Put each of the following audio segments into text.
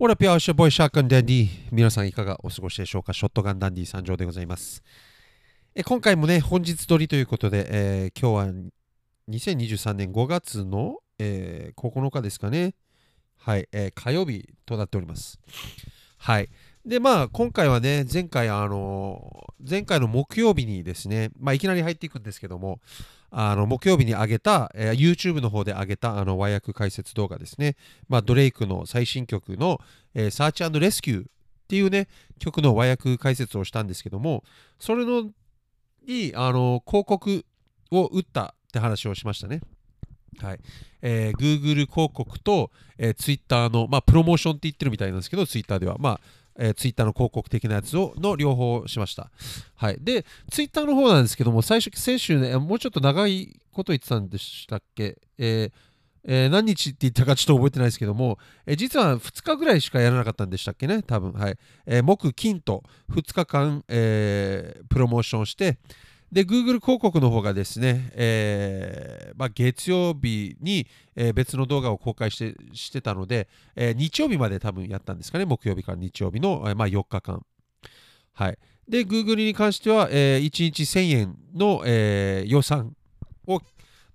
What up yeah it's your boy ショットガンダンディ皆さんいかがお過ごしでしょうか？ショットガンダンディ参上でございます。え今回もね本日撮りということで、えー、今日は2023年5月の、えー、9日ですかね。はい、えー、火曜日となっております。はい。でまあ今回はね前回あの前回の木曜日にですねまあいきなり入っていくんですけどもあの木曜日に上げた、えー、YouTube の方で上げたあの和訳解説動画ですね、まあ、ドレイクの最新曲の、えー、Search r スキューっていうね曲の和訳解説をしたんですけどもそれのにあの広告を打ったって話をしましたね。はい。えー、Google 広告と、えー、Twitter の、まあ、プロモーションって言ってるみたいなんですけど、Twitter では、まあ、えー、ツイッターの広告的なやつをの両方しました。はい。で、ツイッターの方なんですけども、最初、先週ね、もうちょっと長いこと言ってたんでしたっけ？えーえー、何日って言ったかちょっと覚えてないですけども、えー、実は2日ぐらいしかやらなかったんでしたっけね、多分。はい。えー、木、金と2日間、えプロモーションして、で、Google 広告の方がですね、えーまあ、月曜日に、えー、別の動画を公開してしてたので、えー、日曜日まで多分やったんですかね、木曜日から日曜日の、えーまあ、4日間。はい。で、Google に関しては、えー、1日1000円の、えー、予算を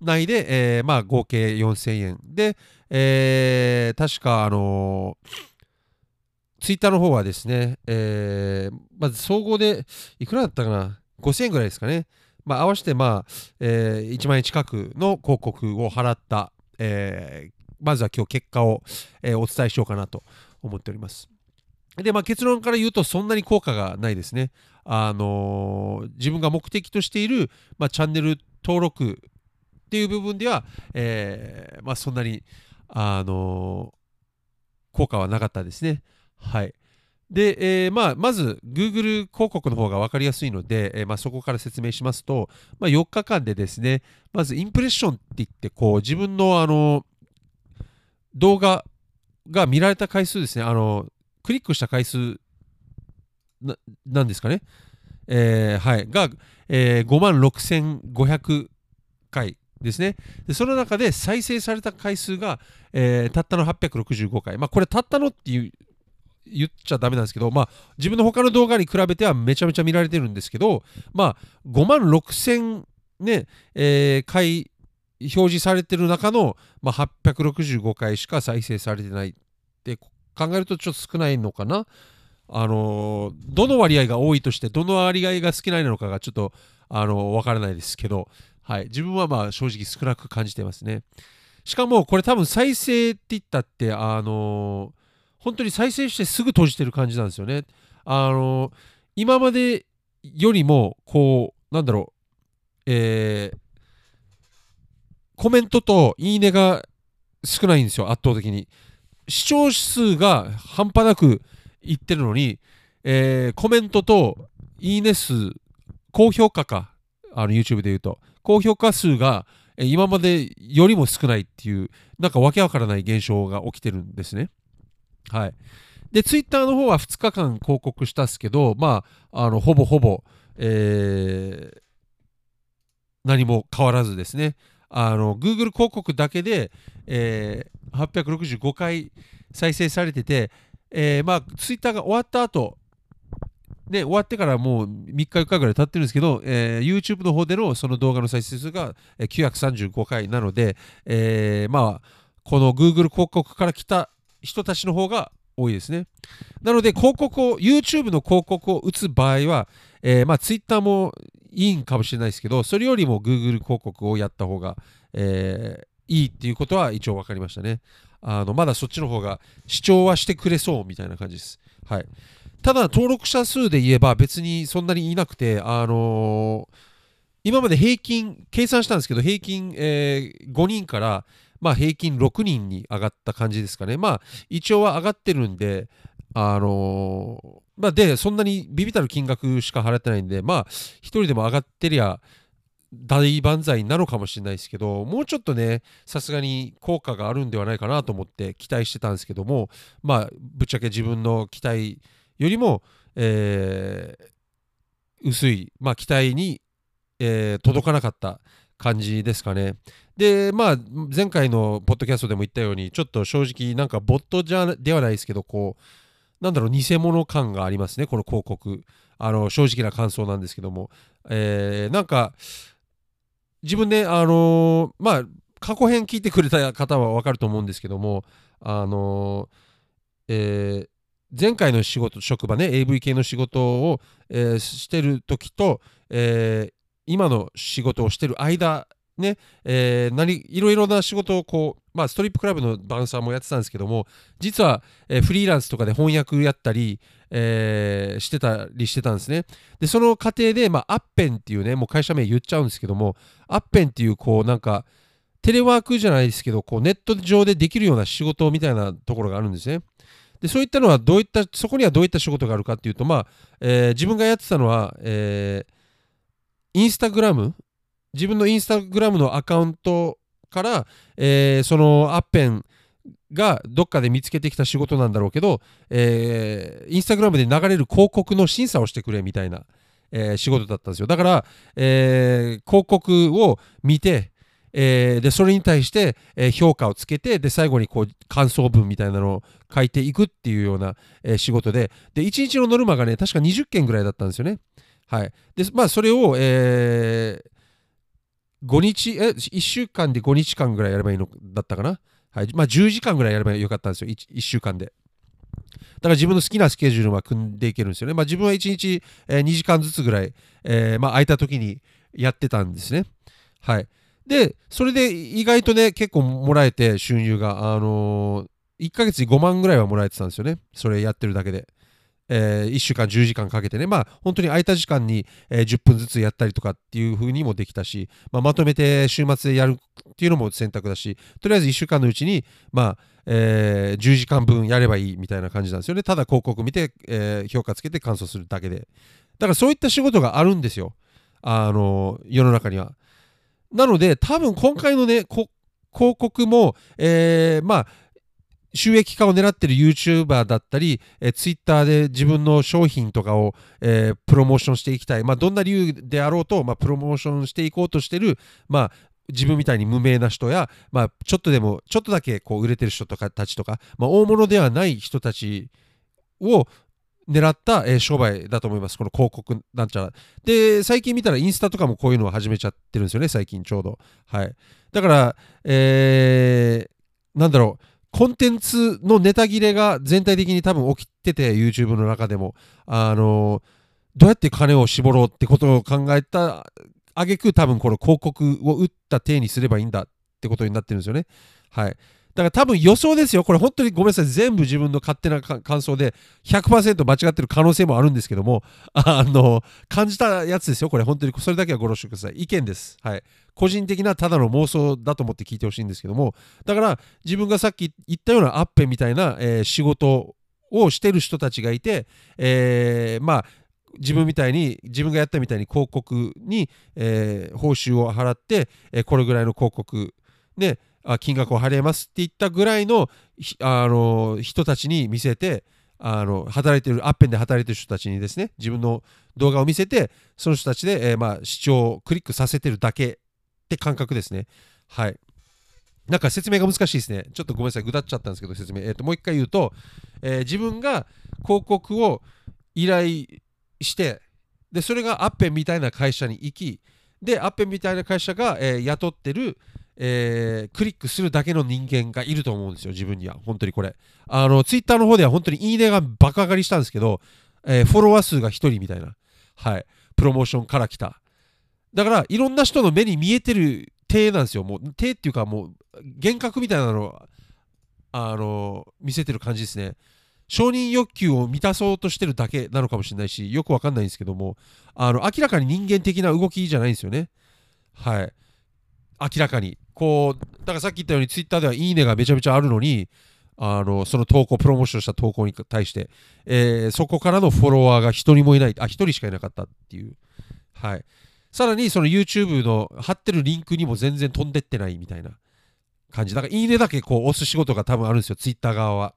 内で、えーまあ、合計4000円。で、えー、確か、あの、ツイッターの方はですね、えー、まず総合でいくらだったかな？5000円ぐらいですかね。まあ、合わせて、まあえー、1万円近くの広告を払った、えー、まずは今日結果を、えー、お伝えしようかなと思っております。で、まあ、結論から言うとそんなに効果がないですね。あのー、自分が目的としている、まあ、チャンネル登録っていう部分では、えー、まあ、そんなに、あのー、効果はなかったですね。はい。で、えー、まあ、まず Google 広告の方が分かりやすいので、えー、まあ、そこから説明しますと、まあ、4日間でですね、まずインプレッションって言って、こう自分のあの動画が見られた回数ですね、あのクリックした回数なんですかね、えー、はい、が、えー、5万6500回ですねで。その中で再生された回数が、えー、たったの865回。まあ、これたったのっていう言っちゃダメなんですけど、まあ、自分の他の動画に比べてはめちゃめちゃ見られてるんですけど、まあ、5万6000ね、えー、回表示されてる中の、まあ、865回しか再生されてないって考えるとちょっと少ないのかな。あのー、どの割合が多いとしてどの割合が少ないのかがちょっと、あのー、わからないですけど、はい、自分はまあ正直少なく感じてますね。しかもこれ多分再生って言ったってあのー本当に再生してすぐ閉じてる感じなんですよね。あの今までよりもこうなんだろうえー、コメントといいねが少ないんですよ圧倒的に視聴数が半端なくいってるのに、えー、コメントといいね数高評価かあの YouTube で言うと高評価数が今までよりも少ないっていうなんかわけわからない現象が起きてるんですね。はい。で、ツイッターの方は2日間広告したっすけど、まあ、あのほぼほぼ、えー、何も変わらずですね、あの Google 広告だけで、えー、865回再生されてて、えー、まあ、ツイッターが終わった後ね、終わってからもう3日4日ぐらい経ってるんですけど、えー、YouTube の方でのその動画の再生数が935回なので、えー、まあ、この Google 広告から来た人たちの方が多いですね。なので、広告を、YouTube の広告を打つ場合は、えー、まあ、Twitter もいいんかもしれないですけど、それよりも Google 広告をやった方が、えー、いいっていうことは一応分かりましたね。あのまだそっちの方が視聴はしてくれそうみたいな感じです。はい、ただ、登録者数で言えば別にそんなにいなくて、あのー、今まで平均、計算したんですけど、平均、えー、5人から、まあ、平均6人に上がった感じですかね。まあ、一応は上がってるんで、あのー、まあ、で、そんなにビビたる金額しか払ってないんで、まあ、1人でも上がってりゃ、大万歳なのかもしれないですけど、もうちょっとね、さすがに効果があるんではないかなと思って期待してたんですけども、まあ、ぶっちゃけ自分の期待よりも、えー、薄い、まあ、期待に、えー、届かなかった感じですかね。で、まあ、前回のポッドキャストでも言ったように、ちょっと正直、なんかボットじゃではないですけど、こう、なんだろう、偽物感がありますね、この広告。あの正直な感想なんですけども、えー、なんか、自分で、あの、まあ、過去編聞いてくれた方は分かると思うんですけども、あのー、えー、前回の仕事、職場ね、AV 系の仕事を、えー、してる時と、えー、今の仕事をしてる間、ね、えー、何いろいろな仕事をこう、まあ、ストリップクラブのバウンサーもやってたんですけども、実は、えー、フリーランスとかで翻訳やったり、えー、してたりしてたんですね。で、その過程で、まあ、アッペンっていうね、もう会社名言っちゃうんですけども、アッペンっていう、こう、なんか、テレワークじゃないですけど、こうネット上でできるような仕事みたいなところがあるんですね。でそういったのはどういったそこにはどういった仕事があるかっていうと、まあえー、自分がやってたのは、えー、インスタグラム？自分のインスタグラムのアカウントから、えー、そのアッペンがどっかで見つけてきた仕事なんだろうけど、えー、インスタグラムで流れる広告の審査をしてくれみたいな、えー、仕事だったんですよだから、えー、広告を見てえー、でそれに対して、え、評価をつけてで最後にこう感想文みたいなのを書いていくっていうような、えー、仕事でで1日のノルマがね確か20件ぐらいだったんですよね。はい、でまあそれを、えー、5日え1週間で5日間ぐらいやればいいのだったかな。はいまあ、10時間ぐらいやればよかったんですよ 1, 1週間で。だから自分の好きなスケジュールは組んでいけるんですよね。まあ、自分は1日、えー、2時間ずつぐらい、えーまあ、空いた時にやってたんですね。はい。で、それで意外とね、結構もらえて、収入が、あのー、1ヶ月に5万ぐらいはもらえてたんですよね。それやってるだけで。えー、1週間10時間かけてね、まあ、本当に空いた時間に、えー、10分ずつやったりとかっていう風にもできたし、まあ、まとめて週末でやるっていうのも選択だし、とりあえず1週間のうちに、まあ、えー、10時間分やればいいみたいな感じなんですよね。ただ広告見て、えー、評価つけて感想するだけで。だからそういった仕事があるんですよ。あの世の中には。なので、多分今回のね、広告も、えー、まあ、収益化を狙ってる YouTuber だったり、えー、Twitter で自分の商品とかを、えー、プロモーションしていきたい、まあ、どんな理由であろうと、まあ、プロモーションしていこうとしてる、まあ、自分みたいに無名な人や、まあ、ちょっとでも、ちょっとだけこう売れてる人とかたちとか、まあ、大物ではない人たちを、狙った、えー、商売だと思います。この広告なんちゃら。で、最近見たらインスタとかもこういうのを始めちゃってるんですよね、最近ちょうど。はい。だから、えー、なんだろう。コンテンツのネタ切れが全体的に多分起きてて、YouTube の中でも。あの、どうやって金を絞ろうってことを考えたあげく多分この広告を打った体にすればいいんだってことになってるんですよね。はい。だから多分予想ですよ。これ本当にごめんなさい。全部自分の勝手な感想で100%間違ってる可能性もあるんですけども、あの、感じたやつですよ。これ本当にそれだけはご了承ください。意見です。はい。個人的なただの妄想だと思って聞いてほしいんですけども、だから自分がさっき言ったようなアッペみたいな、えー、仕事をしてる人たちがいて、えー、まあ、自分みたいに自分がやったみたいに広告に、えー、報酬を払って、え、これぐらいの広告ね金額を払いますって言ったぐらいのあの人たちに見せてあの働いてるアッペンで働いてる人たちにですね自分の動画を見せてその人たちで、えー、まあ、視聴をクリックさせてるだけって感覚ですね。はい。なんか説明が難しいですね。ちょっとごめんなさい。ぐだっちゃったんですけど説明、えーと、もう一回言うと、えー、自分が広告を依頼してでそれがアッペンみたいな会社に行きでアッペンみたいな会社が、えー、雇ってるえー、クリックするだけの人間がいると思うんですよ、自分には。本当にこれ。あの、ツイッターの方では本当にいいねが爆上がりしたんですけど、えー、フォロワー数が1人みたいな。はい。プロモーションから来た。だから、いろんな人の目に見えてる手なんですよ。もう、手っていうか、もう、幻覚みたいなのを、あの、見せてる感じですね。承認欲求を満たそうとしてるだけなのかもしれないし、よくわかんないんですけども、あの、明らかに人間的な動きじゃないんですよね。はい。明らかに。こう、だからさっき言ったようにツイッターではいいねがめちゃめちゃあるのに、あのその投稿、プロモーションした投稿に対して、えー、そこからのフォロワーが一人もいない、あ、一人しかいなかったっていう。はい。さらに、その YouTube の貼ってるリンクにも全然飛んでってないみたいな感じ。だから、いいねだけこう押す仕事が多分あるんですよ、Twitter 側は。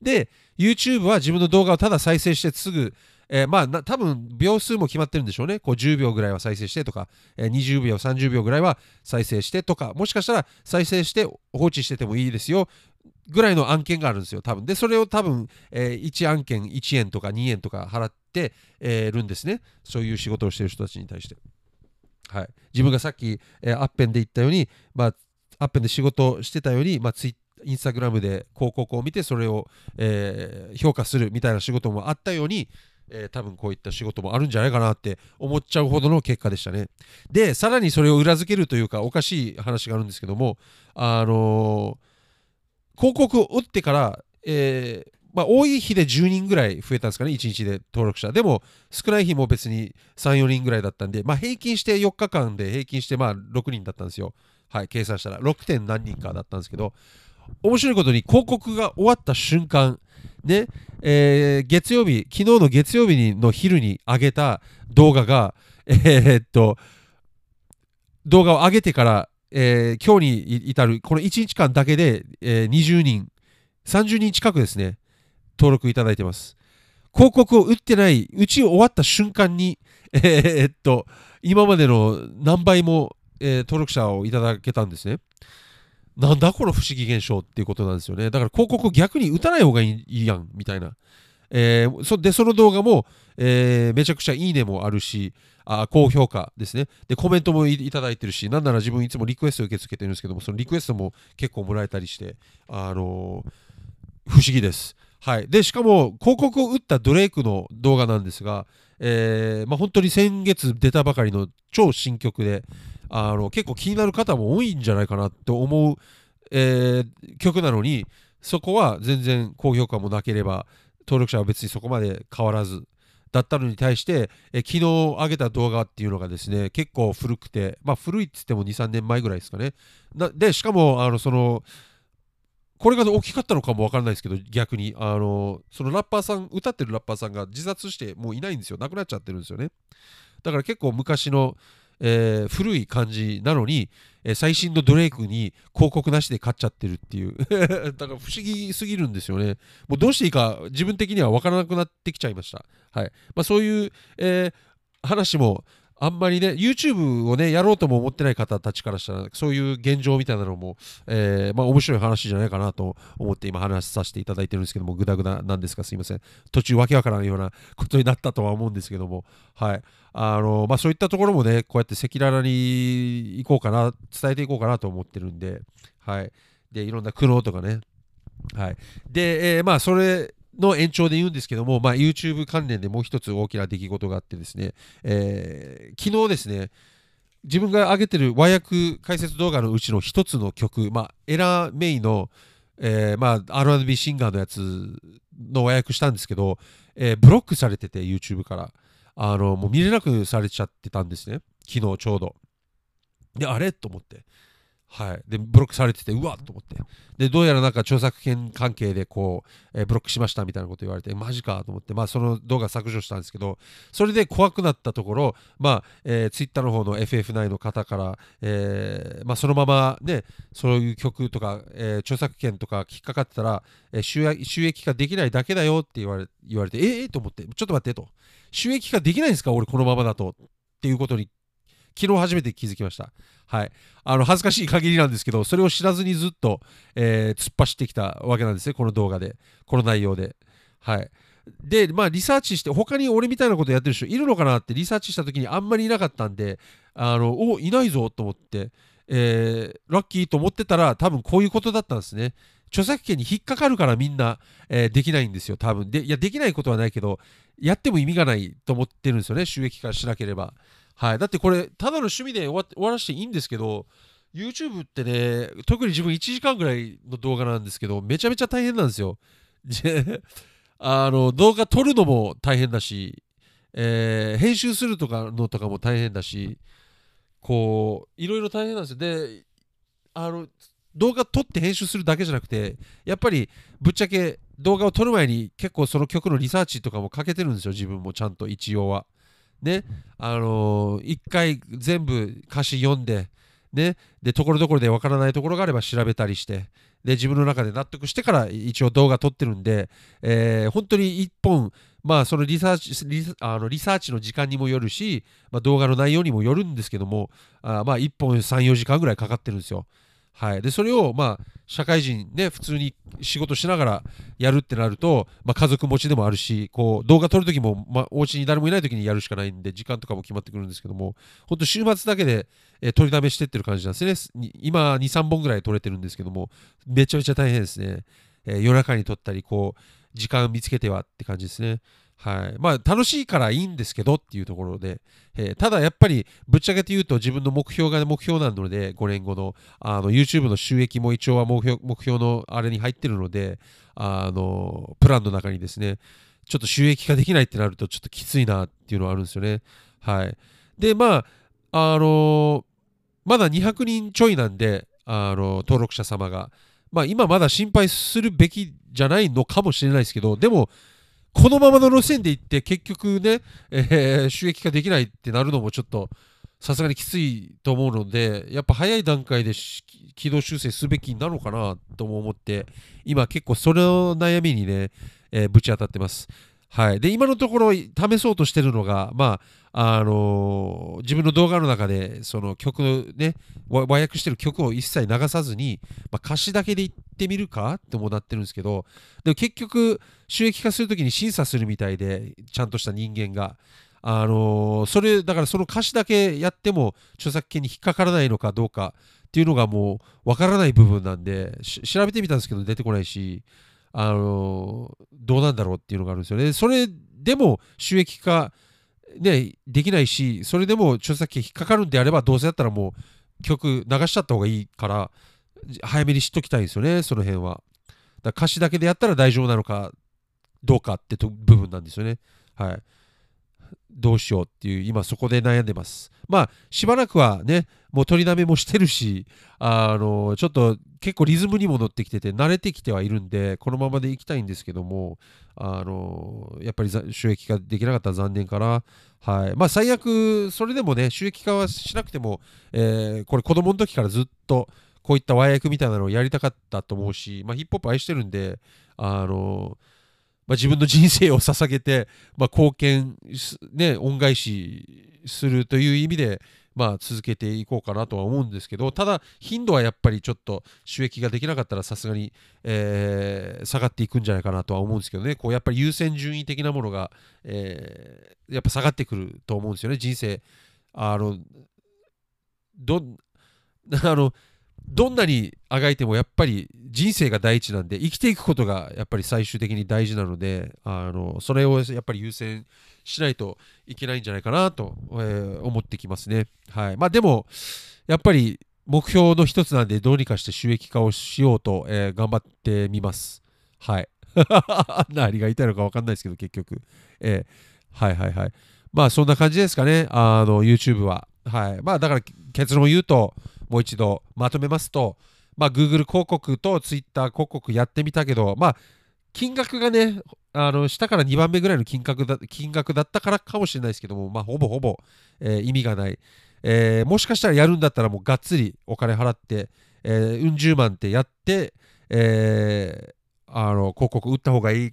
で、YouTube は自分の動画をただ再生してすぐ、えーまあ多分秒数も決まってるんでしょうね。こう10秒ぐらいは再生してとか、えー20秒30秒ぐらいは再生してとかもしかしたら再生して放置しててもいいですよぐらいの案件があるんですよ多分。でそれを多分、えー1案件1円とか2円とか払って、えーるんですね。そういう仕事をしてる人たちに対して。はい、自分がさっき、えーアッペンで言ったように、まあ、アッペンで仕事してたように、まあ、ツイインスタグラムで広告を見てそれを、えー評価するみたいな仕事もあったように、えー多分こういった仕事もあるんじゃないかなって思っちゃうほどの結果でしたね。でさらにそれを裏付けるというかおかしい話があるんですけども、あのー広告を打ってから、えーまあ、多い日で10人ぐらい増えたんですかね、1日で登録者。でも、少ない日も別に3、4人ぐらいだったんで、まあ、平均して4日間で平均してまあ6人だったんですよ。はい、計算したら。6. 点何人かだったんですけど、面白いことに広告が終わった瞬間、ね、えー月曜日、昨日の月曜日の昼に上げた動画が、えーっと、動画を上げてから、えー今日に至るこの1日間だけで、えー20人、30人近くですね、登録いただいてます。広告を打ってない、打ち終わった瞬間に、えーっと、今までの何倍も、え登録者をいただけたんですね。なんだこの不思議現象っていうことなんですよね。だから広告逆に打たない方がいいやん、みたいな。えーそで、その動画も、えーめちゃくちゃいいねもあるし、あ高評価ですね。で、コメントもいいただいてるし、なんなら自分いつもリクエスト受け付けてるんですけども、そのリクエストも結構もらえたりして、あのー不思議です。はい。で、しかも、広告を打ったドレイクの動画なんですが、えーまあ、本当に先月出たばかりの超新曲で、あの結構気になる方も多いんじゃないかなと思う、えー曲なのに、そこは全然高評価もなければ、登録者は別にそこまで変わらずだったのに対して、え昨日上げた動画っていうのがですね、結構古くて、まあ古いっつっても2、3年前ぐらいですかね。で、しかも、あの、その、これが大きかったのかもわからないですけど、逆に、あの、そのラッパーさん、歌ってるラッパーさんが自殺してもういないんですよ。亡くなっちゃってるんですよね。だから結構昔の、えー古い感じなのに、えー最新のドレイクに広告なしで買っちゃってるっていう。だから不思議すぎるんですよね。もうどうしていいか自分的には分からなくなってきちゃいました。はい。まあそういう、えー話もあんまりね YouTube をねやろうとも思ってない方たちからしたらそういう現状みたいなのも、えーまあ面白い話じゃないかなと思って今話させていただいてるんですけどもグダグダなんですかすいません途中わけわからんようなことになったとは思うんですけどもはいあのまあ、そういったところもね、こうやって赤裸々に行こうかな、伝えていこうかなと思ってるんで、はい。で、いろんな苦悩とかね。はい。で、えーまあ、それの延長で言うんですけども、まあ、YouTube 関連でもう一つ大きな出来事があってですね、えー昨日ですね、自分が上げてる和訳解説動画のうちの一つの曲、まあ、エラー・メイの、えーまあ、R&B シンガーのやつの和訳したんですけど、えーブロックされてて YouTube から。あのもう見れなくされちゃってたんですね。昨日ちょうど。であれ？と思って。はい。でブロックされててうわっ！と思って。でどうやらなんか著作権関係でこう、えーブロックしましたみたいなこと言われてマジかと思ってまあその動画削除したんですけどそれで怖くなったところまあ、えー、Twitter の方の FF9 の方から、えーまあ、そのままねそういう曲とか、えー著作権とか引っかかってたら、え収益化できないだけだよって言われ言われてえー、えーと思ってちょっと待ってと。収益化できないんですか？俺このままだと。っていうことに昨日初めて気づきました。はい。あの、恥ずかしい限りなんですけど、それを知らずにずっと、えー突っ走ってきたわけなんですね、この動画で。この内容で。はい。で、まあ、リサーチして、他に俺みたいなことやってる人いるのかなってリサーチした時にあんまりいなかったんで、あの、お、いないぞと思って、えーラッキーと思ってたら、多分こういうことだったんですね。著作権に引っかかるからみんな、えーできないんですよ、多分。で、いや、できないことはないけど、やっても意味がないと思ってるんですよね、収益化しなければ。はい。だってこれ、ただの趣味で終わ終わらせていいんですけど、YouTube ってね、特に自分1時間ぐらいの動画なんですけど、めちゃめちゃ大変なんですよ。あの、動画撮るのも大変だし、えー編集するとかのとかも大変だし、こう、いろいろ大変なんですよ。で、あの、動画撮って編集するだけじゃなくて、やっぱりぶっちゃけ動画を撮る前に結構その曲のリサーチとかもかけてるんですよ、自分もちゃんと一応は。ね、あのー一回全部歌詞読んで、ね、で、ところどころでわからないところがあれば調べたりして、で、自分の中で納得してから一応動画撮ってるんで、えー本当に一本、まあそのリサーチリあのリサーチの時間にもよるし、まあ、動画の内容にもよるんですけどもあまあ1本34時間ぐらいかかってるんですよ。はい、でそれをまあ社会人で普通に仕事しながらやるってなると、まあ、家族持ちでもあるしこう動画撮るときも、まあ、お家に誰もいないときにやるしかないんで時間とかも決まってくるんですけども本当週末だけで、えー、撮りだめしてってる感じなんですね。今23本ぐらい撮れてるんですけどもめちゃめちゃ大変ですね、えー、夜中に撮ったりこう時間見つけてはって感じですね。はい。まあ、楽しいからいいんですけどっていうところで、えー、ただやっぱり、ぶっちゃけて言うと自分の目標が目標なので、5年後の、あの、YouTube の収益も一応は目標目標のあれに入ってるので、あの、プランの中にですね、ちょっと収益化できないってなると、ちょっときついなっていうのはあるんですよね。はい。で、まあ、あのまだ200人ちょいなんで、あの、登録者様が。まあ、今まだ心配するべきじゃないのかもしれないですけど、でも、このままの路線で行って結局ね、えー、収益化できないってなるのもちょっとさすがにきついと思うのでやっぱ早い段階で軌道修正すべきなのかなとも思って今結構それの悩みにね、えー、ぶち当たってます。はい、で今のところ試そうとしてるのが、まああのー、自分の動画の中でその曲ね和訳してる曲を一切流さずに、まあ、歌詞だけで言ってみるかってもなってるんですけどでも結局収益化するときに審査するみたいでちゃんとした人間が。あのー、それだからその歌詞だけやっても著作権に引っかからないのかどうかっていうのがもうわからない部分なんで調べてみたんですけど出てこないしあのどうなんだろうっていうのがあるんですよね。それでも収益化、ね、できないし、それでも著作権引っかかるんであれば、どうせだったらもう曲流しちゃった方がいいから、早めに知っときたいんですよね、その辺は。だ歌詞だけでやったら大丈夫なのかどうかってと部分なんですよね。はい。どうしようっていう、今そこで悩んでます。まあ、しばらくはね、もう取りだめもしてるし、あの、ちょっと結構リズムにも乗ってきてて、慣れてきてはいるんで、このままでいきたいんですけども、あの、やっぱり収益化できなかったら残念から、はい。まあ、最悪、それでもね、収益化はしなくても、えー、これ子供の時からずっと、こういった和訳みたいなのをやりたかったと思うし、まあ、ヒップホップ愛してるんで、あの、まあ、自分の人生を捧げて、まあ、貢献、ね、恩返しするという意味で、まあ、続けていこうかなとは思うんですけどただ頻度はやっぱりちょっと収益ができなかったらさすがに、えー、下がっていくんじゃないかなとは思うんですけどね。こうやっぱり優先順位的なものが、えー、やっぱ下がってくると思うんですよね。人生あのど あのどんなにあがいてもやっぱり人生が第一なんで生きていくことがやっぱり最終的に大事なのであのそれをやっぱり優先しないといけないんじゃないかなと、えー、思ってきますね。はいまあ、でもやっぱり目標の一つなんでどうにかして収益化をしようと、えー、頑張ってみます。はい。何が言いたいのか分かんないですけど結局、えー、はいはいはい。まあそんな感じですかね、あの YouTube は。はい。まあだから結論を言うと、もう一度まとめますと、まあ、Google 広告と Twitter 広告やってみたけど、まあ、金額がね、あの下から2番目ぐらいの金額だ金額だったからかもしれないですけども、まあ、ほぼほぼ、えー、意味がない、えー、もしかしたらやるんだったらもうがっつりお金払って、えー、うん十万ってやって、えー、あの広告打った方がいい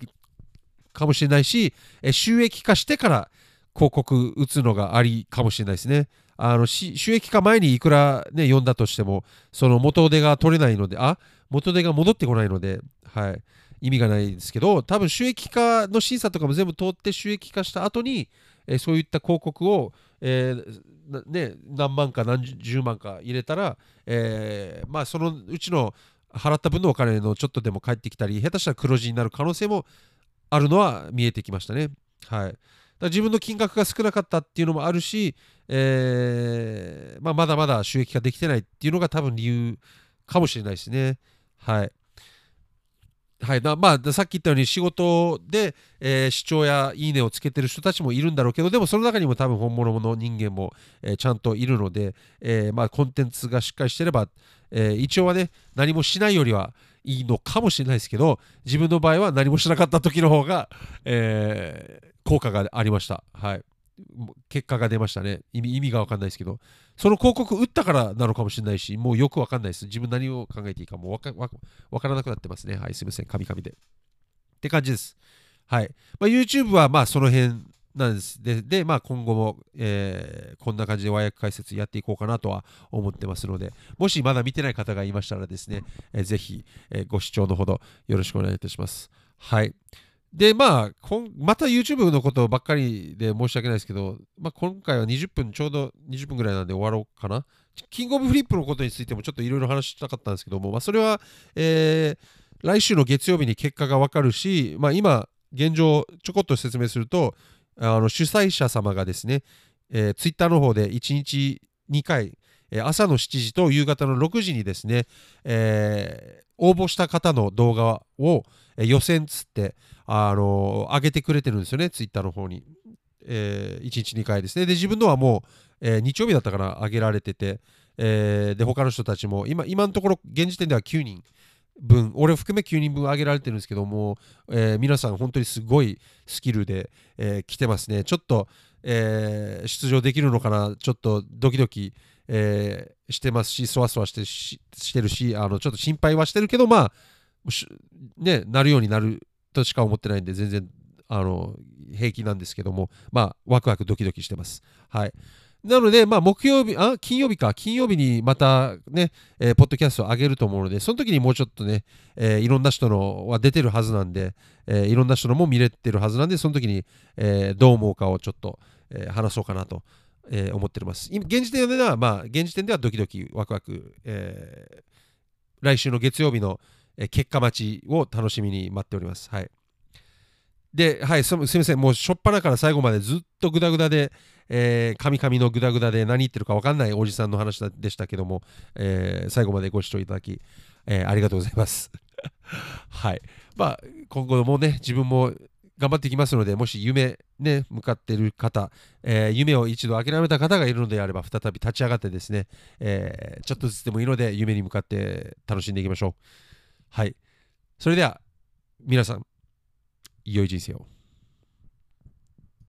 かもしれないし、え収益化してから広告打つのがありかもしれないですね。あの収益化前にいくら、ね、読んだとしても、その元手が取れないので、あ元手が戻ってこないので、はい、意味がないですけど、多分収益化の審査とかも全部通って収益化した後に、えー、そういった広告を、えー、ね、何万か何十万か入れたら、えー、まあ、そのうちの払った分のお金のちょっとでも返ってきたり、下手したら黒字になる可能性もあるのは見えてきましたね。はい。だ自分の金額が少なかったっていうのもあるし、えー、まあ、まだまだ収益化できてないっていうのが多分理由かもしれないですね。はい。はいまあ、さっき言ったように仕事で、えー、視聴やいいねをつけてる人たちもいるんだろうけどでもその中にも多分本物の人間も、えー、ちゃんといるので、えー、まあ、コンテンツがしっかりしてれば、え一応はね何もしないよりはいいのかもしれないですけど自分の場合は何もしなかった時の方が、え効果がありました。はい。結果が出ましたね。意味意味が分かんないですけど、その広告打ったからなのかもしれないし、もうよく分かんないです。自分何を考えていいかもう分か分からなくなってますね。はい、すみません。カミカミで。って感じです。はい。まあ、YouTube はまあその辺なんです。で、でまあ、今後も、えーこんな感じで和訳解説やっていこうかなとは思ってますので、もしまだ見てない方がいましたらですね、えーぜひ、えーご視聴のほどよろしくお願いいたします。はい。で、まあ、また YouTube のことばっかりで申し訳ないですけど、まあ、今回は20分、ちょうど20分ぐらいなんで終わろうかな。キングオブフリップのことについてもちょっといろいろ話したかったんですけども、まあ、それは、えー来週の月曜日に結果がわかるし、まあ、今、現状、ちょこっと説明すると、あの主催者様がですね、えー、ツイッターの方で1日2回、朝の7時と夕方の6時にですね、えー応募した方の動画を、予選つって、あの上げてくれてるんですよね、ツイッターの方に。え1日2回ですね。で、自分のはもう、えー日曜日だったかな、上げられてて、えーで、他の人たちも、今今のところ、現時点では9人分、俺を含め9人分上げられてるんですけども、えー皆さん本当にすごいスキルで、え来てますね。ちょっと、え出場できるのかな、ちょっとドキドキ、えーしてますし、そわそわしてししてるし、あのちょっと心配はしてるけど、まあ、ね、なるようになるとしか思ってないんで、全然あの平気なんですけども、まあ、ワクワクドキドキしてます。はい。なので、まあ、木曜日、あ、金曜日か、金曜日にまたね、えーポッドキャストを上げると思うので、その時にもうちょっとね、えーいろんな人のは出てるはずなんで、えーいろんな人のも見れてるはずなんで、その時に、えどう思うかをちょっと、え話そうかなと、えー思っております。今現時点では、まあ、現時点ではドキドキ、ワクワク、えー来週の月曜日の、えー結果待ちを楽しみに待っております。はい。で、はい、すみません、もう初っ端から最後までずっとグダグダで、えー、カミカミのグダグダで何言ってるか分かんないおじさんの話でしたけども、えー最後までご視聴いただき、えーありがとうございます。はい。まあ、今後もね、自分も頑張っていきますので、もし夢ね、向かっている方、えー夢を一度諦めた方がいるのであれば、再び立ち上がってですね、えーちょっとずつでもいいので、夢に向かって楽しんでいきましょう。はい。それでは、皆さん、良い人生を。